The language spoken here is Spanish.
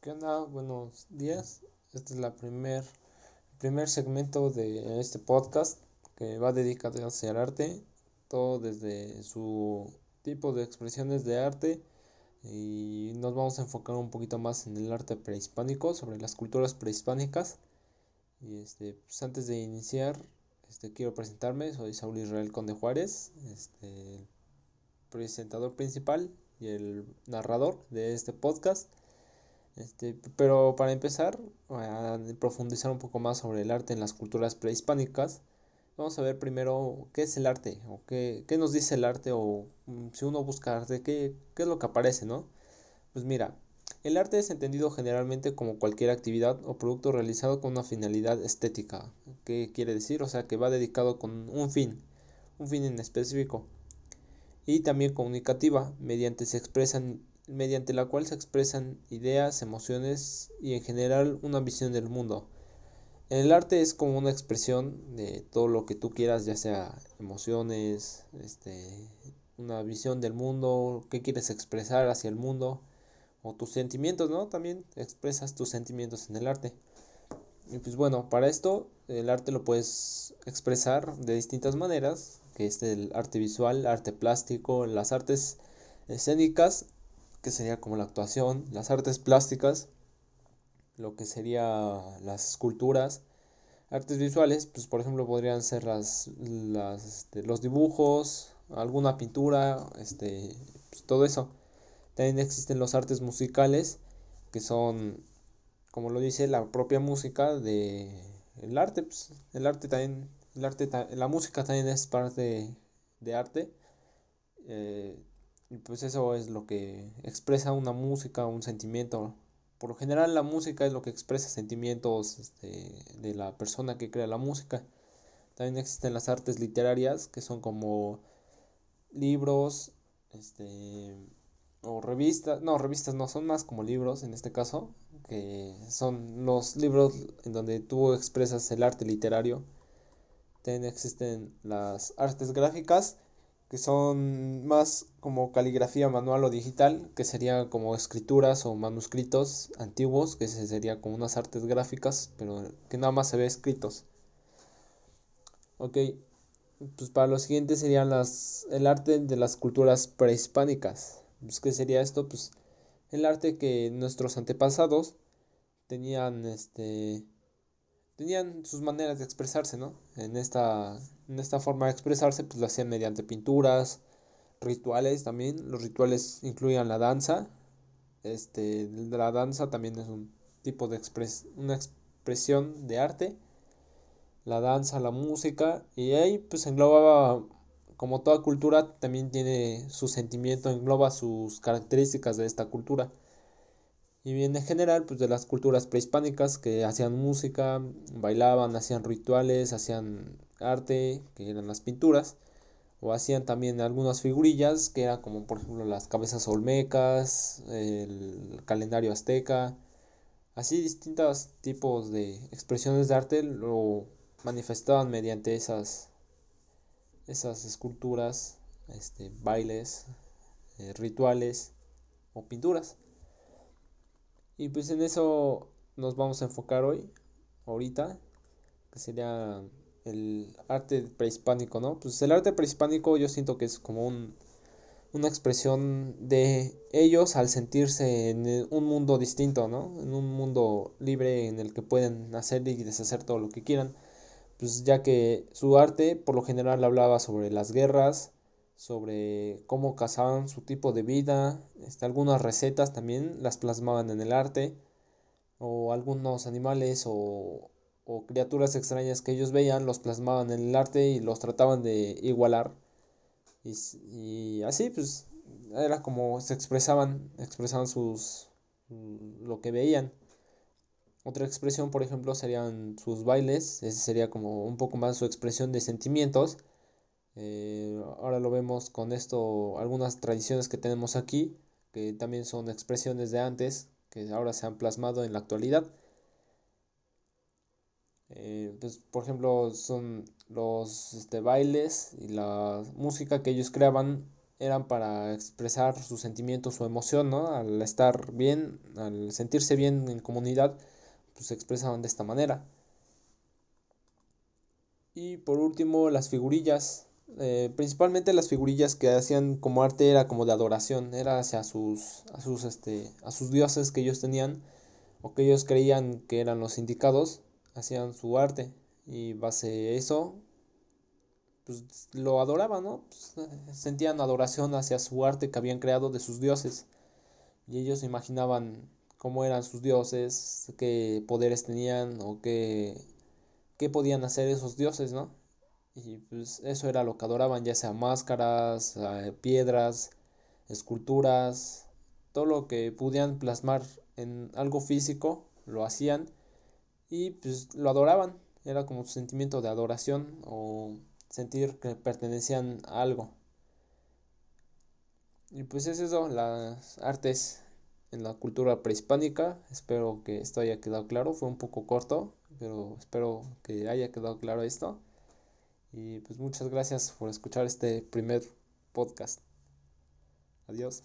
¿Qué onda? Buenos días. Este es la primer, el primer segmento de este podcast que va dedicado hacia el arte, todo desde su tipo de expresiones de arte y nos vamos a enfocar un poquito más en el arte prehispánico, sobre las culturas prehispánicas. Y este, pues antes de iniciar, este, quiero presentarme, soy Saúl Israel Conde Juárez, este, presentador principal y el narrador de este podcast. Este, pero para empezar, a profundizar un poco más sobre el arte en las culturas prehispánicas, vamos a ver primero qué es el arte, o qué, qué nos dice el arte, o mm, si uno busca arte, qué, qué es lo que aparece, ¿no? Pues mira, el arte es entendido generalmente como cualquier actividad o producto realizado con una finalidad estética. ¿Qué quiere decir? O sea, que va dedicado con un fin, un fin en específico. Y también comunicativa, mediante se expresan mediante la cual se expresan ideas, emociones y en general una visión del mundo. El arte es como una expresión de todo lo que tú quieras, ya sea emociones, este, una visión del mundo, qué quieres expresar hacia el mundo, o tus sentimientos, ¿no? También expresas tus sentimientos en el arte. Y pues bueno, para esto el arte lo puedes expresar de distintas maneras, que es el arte visual, arte plástico, las artes escénicas que sería como la actuación, las artes plásticas, lo que sería las esculturas, artes visuales, pues por ejemplo podrían ser las, las este, los dibujos, alguna pintura, este, pues, todo eso. También existen los artes musicales, que son, como lo dice, la propia música de el arte, pues, el arte también, el arte, la música también es parte de, arte. Eh, y pues eso es lo que expresa una música, un sentimiento. Por lo general la música es lo que expresa sentimientos este, de la persona que crea la música. También existen las artes literarias, que son como libros, este, o revistas, no, revistas no, son más como libros en este caso, que son los libros en donde tú expresas el arte literario. También existen las artes gráficas, que son más como caligrafía manual o digital, que sería como escrituras o manuscritos antiguos, que sería como unas artes gráficas, pero que nada más se ve escritos. Ok, pues para lo siguiente serían las, el arte de las culturas prehispánicas. Pues, ¿Qué sería esto? Pues el arte que nuestros antepasados tenían este tenían sus maneras de expresarse, ¿no? En esta, en esta forma de expresarse, pues lo hacían mediante pinturas, rituales también. Los rituales incluían la danza. Este, la danza también es un tipo de expres una expresión de arte. La danza, la música. Y ahí pues englobaba, como toda cultura, también tiene su sentimiento, engloba sus características de esta cultura. Y bien en general, pues de las culturas prehispánicas que hacían música, bailaban, hacían rituales, hacían arte, que eran las pinturas, o hacían también algunas figurillas, que eran como por ejemplo las cabezas olmecas, el calendario azteca, así distintos tipos de expresiones de arte lo manifestaban mediante esas, esas esculturas, este, bailes, eh, rituales o pinturas. Y pues en eso nos vamos a enfocar hoy, ahorita, que sería el arte prehispánico, ¿no? Pues el arte prehispánico yo siento que es como un, una expresión de ellos al sentirse en un mundo distinto, ¿no? En un mundo libre en el que pueden hacer y deshacer todo lo que quieran. Pues ya que su arte por lo general hablaba sobre las guerras, sobre cómo cazaban su tipo de vida, este, algunas recetas también las plasmaban en el arte, o algunos animales o, o criaturas extrañas que ellos veían los plasmaban en el arte y los trataban de igualar. Y, y así pues era como se expresaban, expresaban sus lo que veían. Otra expresión, por ejemplo, serían sus bailes, ese sería como un poco más su expresión de sentimientos eh, ahora lo vemos con esto, algunas tradiciones que tenemos aquí, que también son expresiones de antes, que ahora se han plasmado en la actualidad. Eh, pues, por ejemplo, son los este, bailes y la música que ellos creaban eran para expresar sus sentimientos, su emoción, ¿no? Al estar bien, al sentirse bien en comunidad, pues se expresaban de esta manera. Y por último, las figurillas. Eh, principalmente las figurillas que hacían como arte era como de adoración, era hacia sus, a sus, este, a sus dioses que ellos tenían o que ellos creían que eran los indicados, hacían su arte y base eso pues lo adoraban, ¿no? Pues, sentían adoración hacia su arte que habían creado de sus dioses y ellos imaginaban cómo eran sus dioses, qué poderes tenían o qué, qué podían hacer esos dioses, ¿no? Y pues eso era lo que adoraban, ya sea máscaras, eh, piedras, esculturas, todo lo que pudieran plasmar en algo físico, lo hacían y pues lo adoraban, era como su sentimiento de adoración o sentir que pertenecían a algo. Y pues es eso, las artes en la cultura prehispánica. Espero que esto haya quedado claro. Fue un poco corto, pero espero que haya quedado claro esto. Y pues muchas gracias por escuchar este primer podcast. Adiós.